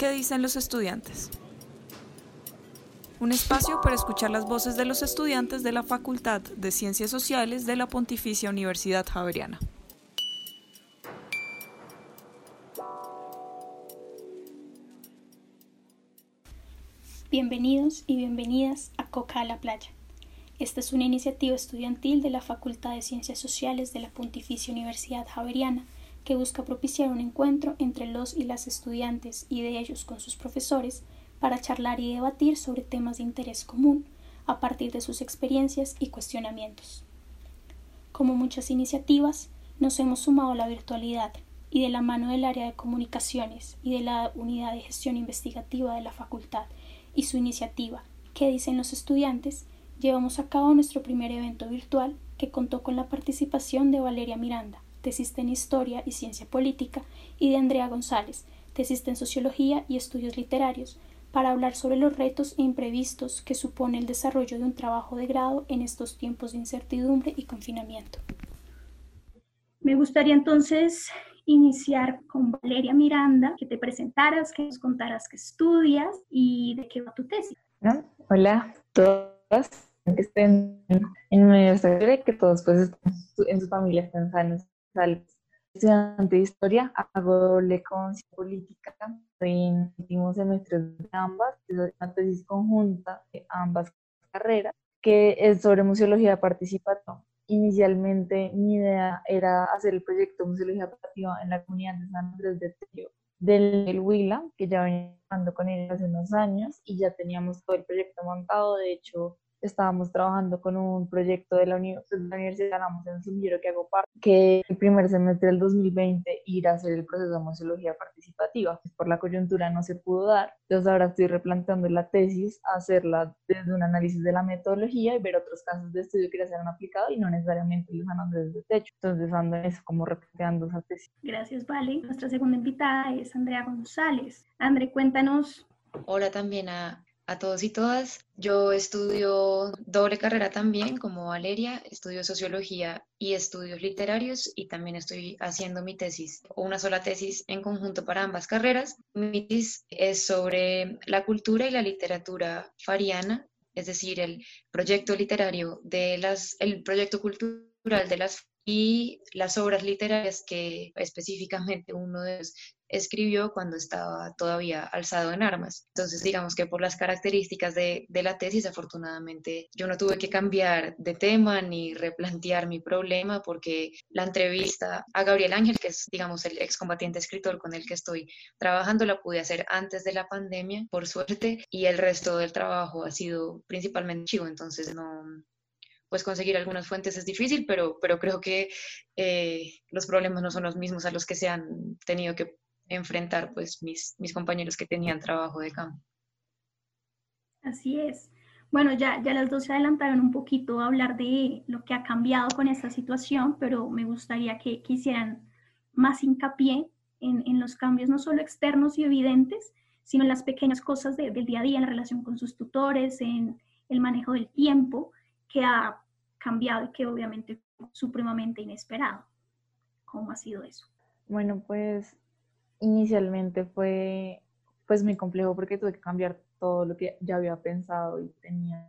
¿Qué dicen los estudiantes? Un espacio para escuchar las voces de los estudiantes de la Facultad de Ciencias Sociales de la Pontificia Universidad Javeriana. Bienvenidos y bienvenidas a Coca a la Playa. Esta es una iniciativa estudiantil de la Facultad de Ciencias Sociales de la Pontificia Universidad Javeriana que busca propiciar un encuentro entre los y las estudiantes y de ellos con sus profesores para charlar y debatir sobre temas de interés común a partir de sus experiencias y cuestionamientos. Como muchas iniciativas, nos hemos sumado a la virtualidad y de la mano del área de comunicaciones y de la unidad de gestión investigativa de la facultad y su iniciativa ¿Qué dicen los estudiantes? llevamos a cabo nuestro primer evento virtual que contó con la participación de Valeria Miranda, tesista en Historia y Ciencia Política, y de Andrea González, tesista en Sociología y Estudios Literarios, para hablar sobre los retos e imprevistos que supone el desarrollo de un trabajo de grado en estos tiempos de incertidumbre y confinamiento. Me gustaría entonces iniciar con Valeria Miranda, que te presentaras, que nos contaras qué estudias y de qué va tu tesis. Hola a todas, que estén en universidad, que todos pues en sus familias estén sanos, salvos. Estudiante de historia, hago doble con política, estoy en últimos semestres de ambas, una tesis conjunta de ambas carreras, que es sobre museología participativa inicialmente mi idea era hacer el proyecto Museología Participativa en la comunidad de San Andrés de Tío del Huila, que ya venía trabajando con ellos hace unos años y ya teníamos todo el proyecto montado. De hecho, estábamos trabajando con un proyecto de la, pues, la Universidad ganamos en un semillero que hago parte, que el primer semestre del 2020 ir a hacer el proceso de museología participativa. Pues, por la coyuntura no se pudo dar, entonces ahora estoy replanteando la tesis, hacerla desde un análisis de la metodología y ver otros casos de estudio que ya se han aplicado y no necesariamente los han desde techo. Entonces ando en eso, como replanteando esa tesis. Gracias, Vale. Nuestra segunda invitada es Andrea González. André, cuéntanos Hola también a, a todos y todas. Yo estudio doble carrera también, como Valeria, estudio sociología y estudios literarios y también estoy haciendo mi tesis o una sola tesis en conjunto para ambas carreras. Mi tesis es sobre la cultura y la literatura fariana, es decir, el proyecto literario de las, el proyecto cultural de las y las obras literarias que específicamente uno de ellos escribió cuando estaba todavía alzado en armas. Entonces, digamos que por las características de, la tesis, afortunadamente, yo no tuve que cambiar de tema ni replantear mi problema porque la entrevista a Gabriel Ángel, que es, digamos, el excombatiente escritor con el que estoy trabajando, la pude hacer antes de la pandemia, por suerte, y el resto del trabajo ha sido principalmente chivo, entonces no, pues conseguir algunas fuentes es difícil, pero, pero creo que eh, los problemas no son los mismos a los que se han tenido que enfrentar pues mis, mis compañeros que tenían trabajo de campo. Así es. Bueno, ya, ya las dos se adelantaron un poquito a hablar de lo que ha cambiado con esta situación, pero me gustaría que, quisieran más hincapié en, en, los cambios no solo externos y evidentes, sino en las pequeñas cosas del día a día, en relación con sus tutores, en el manejo del tiempo, que ha cambiado y que obviamente supremamente inesperado. ¿Cómo ha sido eso? Bueno, pues inicialmente fue pues muy complejo porque tuve que cambiar todo lo que ya había pensado y tenía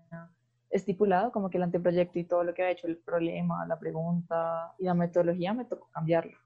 estipulado, como que el anteproyecto y todo lo que había hecho, el problema, la pregunta y la metodología, me tocó cambiarlo.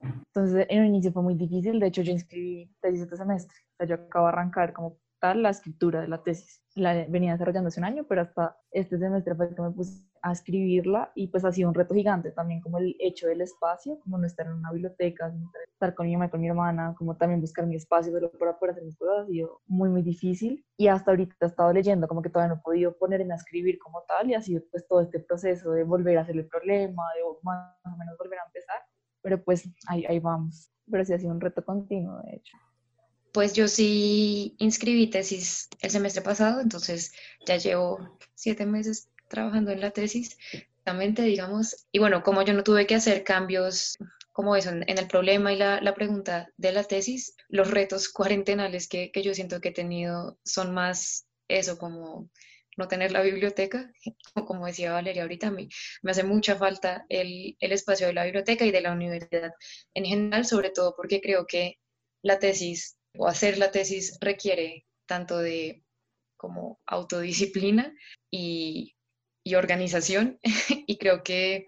Entonces, en un inicio fue muy difícil, de hecho yo inscribí tesis este semestre, o sea, yo acabo de arrancar como tal la escritura de la tesis. La venía desarrollando hace un año, pero hasta este semestre fue que me puse a escribirla y pues ha sido un reto gigante también como el hecho del espacio, como no estar en una biblioteca, estar con mi mamá con mi hermana, como también buscar mi espacio pero para poder hacer mis cosas ha sido muy muy difícil y hasta ahorita he estado leyendo como que todavía no he podido ponerme a escribir como tal y ha sido pues todo este proceso de volver a hacer el problema, de más o menos volver a empezar, pero pues ahí, ahí vamos, pero sí ha sido un reto continuo de hecho. Pues yo sí inscribí tesis el semestre pasado, entonces ya llevo siete meses trabajando en la tesis, digamos, y bueno, como yo no tuve que hacer cambios como eso en, el problema y la, la, pregunta de la tesis, los retos cuarentenales que, que yo siento que he tenido son más eso, como no tener la biblioteca, como decía Valeria ahorita, me, me hace mucha falta el, el, espacio de la biblioteca y de la universidad en general, sobre todo porque creo que la tesis o hacer la tesis requiere tanto de como autodisciplina y, y organización y creo que,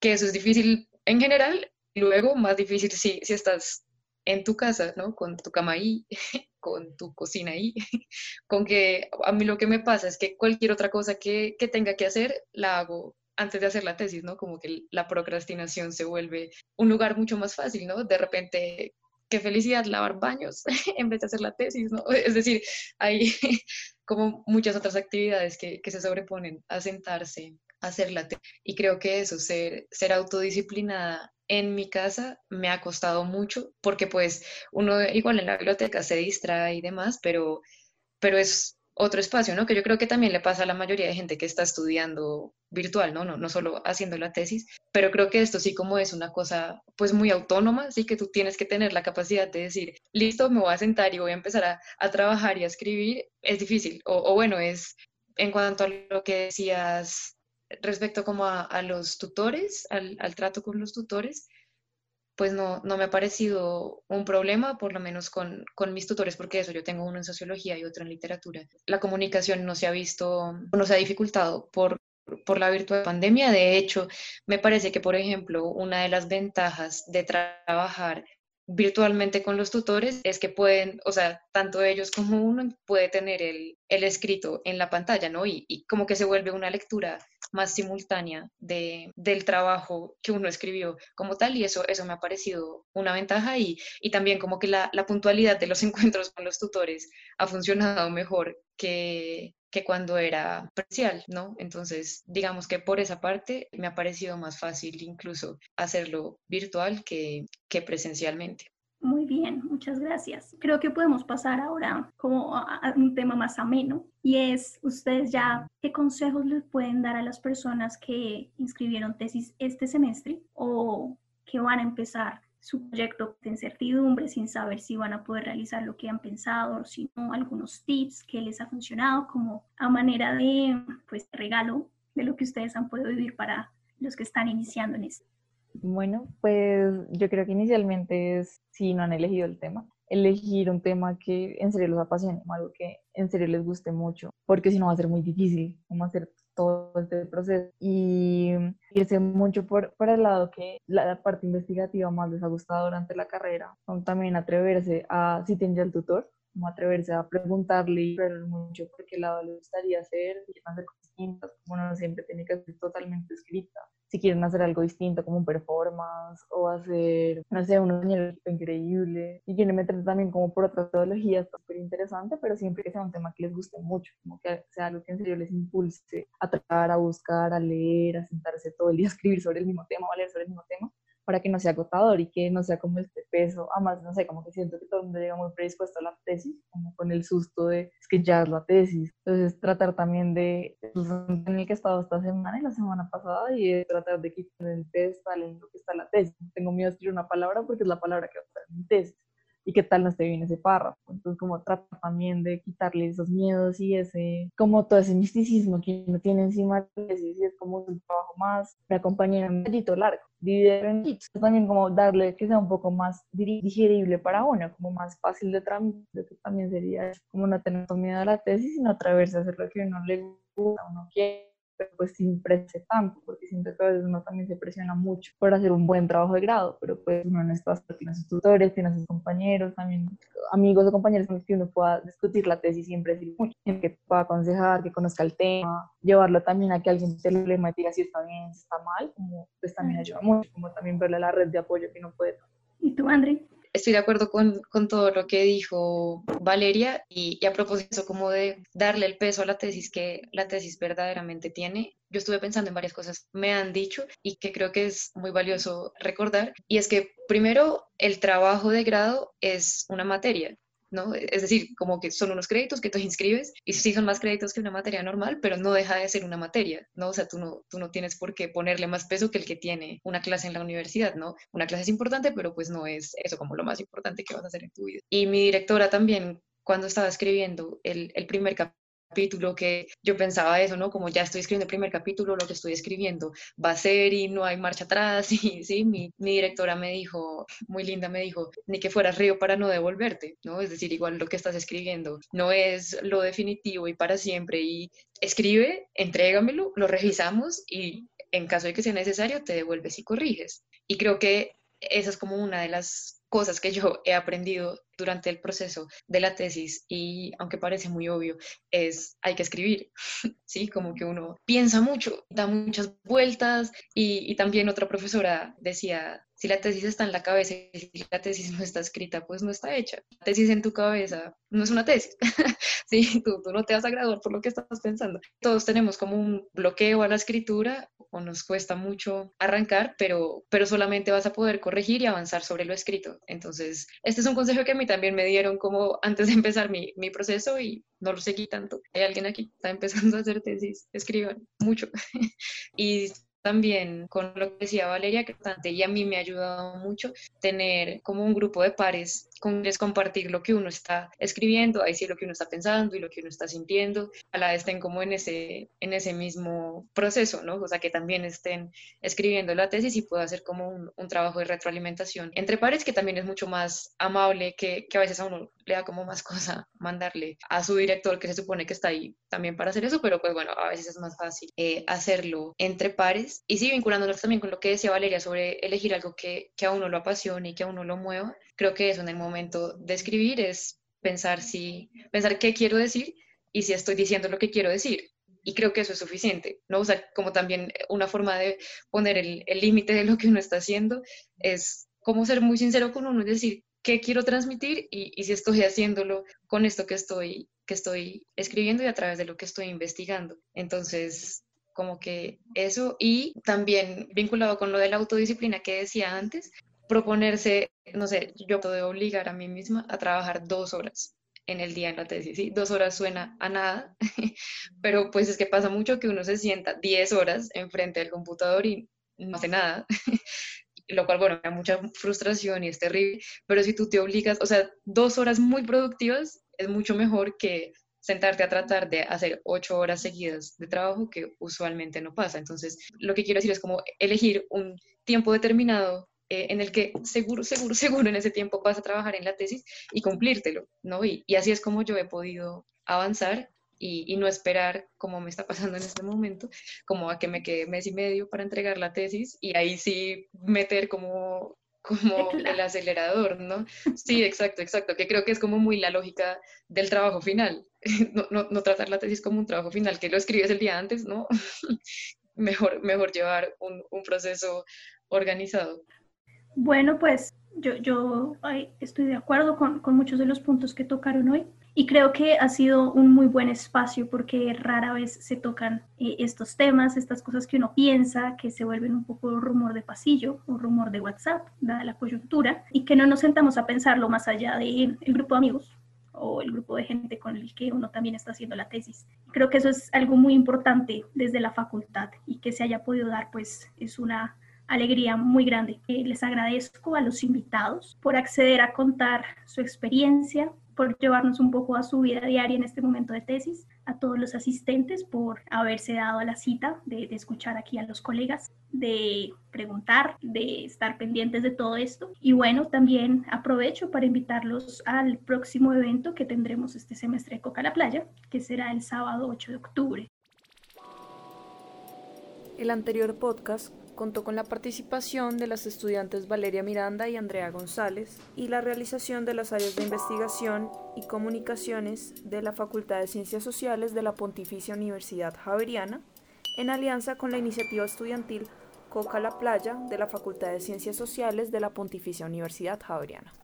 que, eso es difícil en general, luego más difícil si, si estás en tu casa, ¿no? Con tu cama ahí, con tu cocina ahí, con que a mí lo que me pasa es que cualquier otra cosa que, que tenga que hacer, la hago antes de hacer la tesis, ¿no? Como que la procrastinación se vuelve un lugar mucho más fácil, ¿no? De repente, felicidad lavar baños en vez de hacer la tesis, ¿no? Es decir, hay como muchas otras actividades que, que se sobreponen a sentarse a hacer la tesis. Y creo que eso, ser, ser autodisciplinada en mi casa me ha costado mucho porque pues uno igual en la biblioteca se distrae y demás, pero, pero es otro espacio, ¿no? Que yo creo que también le pasa a la mayoría de gente que está estudiando virtual, ¿no? No, no solo haciendo la tesis, pero creo que esto sí como es una cosa pues muy autónoma, sí que tú tienes que tener la capacidad de decir, listo, me voy a sentar y voy a empezar a, a trabajar y a escribir, es difícil, o, o, bueno, es en cuanto a lo que decías respecto como a, a los tutores, al, al trato con los tutores, pues no, no me ha parecido un problema, por lo menos con, con, mis tutores, porque eso, yo tengo uno en sociología y otro en literatura. La comunicación no se ha visto, no se ha dificultado por, por la virtual pandemia. De hecho, me parece que, por ejemplo, una de las ventajas de trabajar virtualmente con los tutores es que pueden, o sea, tanto ellos como uno puede tener el, el escrito en la pantalla, ¿no? Y, y, como que se vuelve una lectura más simultánea de, del trabajo que uno escribió como tal y eso, eso me ha parecido una ventaja y, y también como que la, la puntualidad de los encuentros con los tutores ha funcionado mejor que, que cuando era presencial, ¿no? Entonces, digamos que por esa parte me ha parecido más fácil incluso hacerlo virtual que, que presencialmente. Muy bien, muchas gracias. Creo que podemos pasar ahora como a un tema más ameno y es ustedes ya qué consejos les pueden dar a las personas que inscribieron tesis este semestre o que van a empezar su proyecto de incertidumbre sin saber si van a poder realizar lo que han pensado, o si no, algunos tips que les ha funcionado como a manera de pues regalo de lo que ustedes han podido vivir para los que están iniciando en esto. Bueno, pues yo creo que inicialmente es, si no han elegido el tema, elegir un tema que en serio los apasione, algo que en serio les guste mucho, porque si no va a ser muy difícil cómo hacer todo este proceso. Y irse mucho por, por el lado que la parte investigativa más les ha gustado durante la carrera, también atreverse a, si tienen ya el tutor, como atreverse a preguntarle ver mucho por qué lado le gustaría hacer, y hacer cosas distintas, como no siempre tiene que ser totalmente escrita. Si quieren hacer algo distinto como un performance o hacer, no sé, un increíble. Y quieren meter también como por otra metodología, está súper interesante, pero siempre que sea un tema que les guste mucho, como que sea algo que en serio les impulse a tratar, a buscar, a leer, a sentarse todo el día a escribir sobre el mismo tema o a leer sobre el mismo tema, para que no sea agotador y que no sea como este peso. Además, no sé, como que siento que todo el mundo llega muy predispuesto a la tesis, como con el susto de es que ya es la tesis. Entonces, tratar también de, pues, en el que he estado esta semana y la semana pasada, y tratar de quitar el pedestal en lo que está la tesis. Tengo miedo de escribir una palabra porque es la palabra que va a estar en mi tesis y qué tal no esté bien ese párrafo. Entonces, como trata también de quitarle esos miedos y ese, como todo ese misticismo que uno tiene encima, y es como un trabajo más, me acompaña en un poquito largo, dividir en kits, también como darle que sea un poco más digerible para uno, como más fácil de tramitar, que también sería como no tener miedo a la tesis, sino atreverse a hacer lo que uno le gusta, uno quiere pero pues sin tanto, porque siento que a veces uno también se presiona mucho por hacer un buen trabajo de grado, pero pues uno no está, tiene sus tutores, tiene sus compañeros, también amigos o compañeros con los que uno pueda discutir la tesis siempre decir mucho, que pueda aconsejar, que conozca el tema, llevarlo también a que alguien te lo me diga si está bien, si está mal, como pues también ayuda mucho, como también verle la red de apoyo que uno puede. ¿Y tú, André? Estoy de acuerdo con, todo lo que dijo Valeria y, y, a propósito como de darle el peso a la tesis que la tesis verdaderamente tiene. Yo estuve pensando en varias cosas me han dicho y que creo que es muy valioso recordar y es que primero el trabajo de grado es una materia ¿no? Es decir, como que son unos créditos que tú inscribes y sí son más créditos que una materia normal, pero no deja de ser una materia, ¿no? O sea, tú no, tú no tienes por qué ponerle más peso que el que tiene una clase en la universidad, ¿no? Una clase es importante, pero pues no es eso como lo más importante que vas a hacer en tu vida. Y mi directora también, cuando estaba escribiendo el, el primer capítulo, capítulo que yo pensaba eso, ¿no? Como ya estoy escribiendo el primer capítulo, lo que estoy escribiendo va a ser y no hay marcha atrás. Y sí, mi, mi directora me dijo, muy linda, me dijo, ni que fueras río para no devolverte, ¿no? Es decir, igual lo que estás escribiendo no es lo definitivo y para siempre. Y escribe, entrégamelo, lo revisamos y en caso de que sea necesario, te devuelves y corriges. Y creo que esa es como una de las cosas que yo he aprendido durante el proceso de la tesis y aunque parece muy obvio, es hay que escribir, ¿sí? Como que uno piensa mucho, da muchas vueltas y, y también otra profesora decía, si la tesis está en la cabeza y si la tesis no está escrita, pues no está hecha. La tesis en tu cabeza no es una tesis, ¿sí? Tú, tú no te vas a graduar por lo que estás pensando. Todos tenemos como un bloqueo a la escritura nos cuesta mucho arrancar, pero, pero solamente vas a poder corregir y avanzar sobre lo escrito. Entonces, este es un consejo que a mí también me dieron como antes de empezar mi, mi proceso y no lo seguí tanto. Hay alguien aquí que está empezando a hacer tesis, escriban mucho. y también con lo que decía Valeria, que y a mí me ha ayudado mucho tener como un grupo de pares con quienes compartir lo que uno está escribiendo, ahí sí lo que uno está pensando y lo que uno está sintiendo, a la vez estén como en ese, en ese mismo proceso, ¿no? O sea, que también estén escribiendo la tesis y pueda hacer como un, un trabajo de retroalimentación entre pares que también es mucho más amable, que, que a veces a uno le da como más cosa mandarle a su director que se supone que está ahí también para hacer eso, pero pues bueno, a veces es más fácil eh, hacerlo entre pares y sí, vinculándonos también con lo que decía Valeria sobre elegir algo que, que a uno lo apasione y que a uno lo mueva, creo que eso en el momento de escribir es pensar si, pensar qué quiero decir y si estoy diciendo lo que quiero decir. Y creo que eso es suficiente, ¿no? O sea, como también una forma de poner el límite de lo que uno está haciendo es como ser muy sincero con uno, es decir, qué quiero transmitir y, y, si estoy haciéndolo con esto que estoy, que estoy escribiendo y a través de lo que estoy investigando. Entonces, como que eso y también vinculado con lo de la autodisciplina que decía antes, proponerse, no sé, yo puedo obligar a mí misma a trabajar dos horas en el día en la tesis. Dos horas suena a nada, pero pues es que pasa mucho que uno se sienta 10 horas enfrente del computador y no hace nada, lo cual, bueno, da mucha frustración y es terrible, pero si tú te obligas, o sea, dos horas muy productivas es mucho mejor que sentarte a tratar de hacer ocho horas seguidas de trabajo que usualmente no pasa. Entonces, lo que quiero decir es como elegir un tiempo determinado eh, en el que seguro, seguro, seguro en ese tiempo vas a trabajar en la tesis y cumplírtelo, ¿no? Y, y así es como yo he podido avanzar y, y, no esperar, como me está pasando en este momento, como a que me quede mes y medio para entregar la tesis y ahí sí meter como como el acelerador, ¿no? Sí, exacto, exacto, que creo que es como muy la lógica del trabajo final, no, no, no tratar la tesis como un trabajo final, que lo escribes el día antes, ¿no? mejor, mejor llevar un, un, proceso organizado. Bueno, pues yo, yo estoy de acuerdo con, con muchos de los puntos que tocaron hoy. Y creo que ha sido un muy buen espacio porque rara vez se tocan eh, estos temas, estas cosas que uno piensa, que se vuelven un poco rumor de pasillo, un rumor de WhatsApp, dada la coyuntura, y que no nos sentamos a pensarlo más allá del el grupo de amigos o el grupo de gente con el que uno también está haciendo la tesis. Creo que eso es algo muy importante desde la facultad y que se haya podido dar, pues es una alegría muy grande. Eh, les agradezco a los invitados por acceder a contar su experiencia, por llevarnos un poco a su vida diaria en este momento de tesis, a todos los asistentes por haberse dado a la cita de, escuchar aquí a los colegas, de preguntar, de estar pendientes de todo esto. Y bueno, también aprovecho para invitarlos al próximo evento que tendremos este semestre de Coca la Playa, que será el sábado 8 de octubre. El anterior podcast contó con la participación de las estudiantes Valeria Miranda y Andrea González y la realización de las áreas de investigación y comunicaciones de la Facultad de Ciencias Sociales de la Pontificia Universidad Javeriana, en alianza con la iniciativa estudiantil Coca la Playa de la Facultad de Ciencias Sociales de la Pontificia Universidad Javeriana.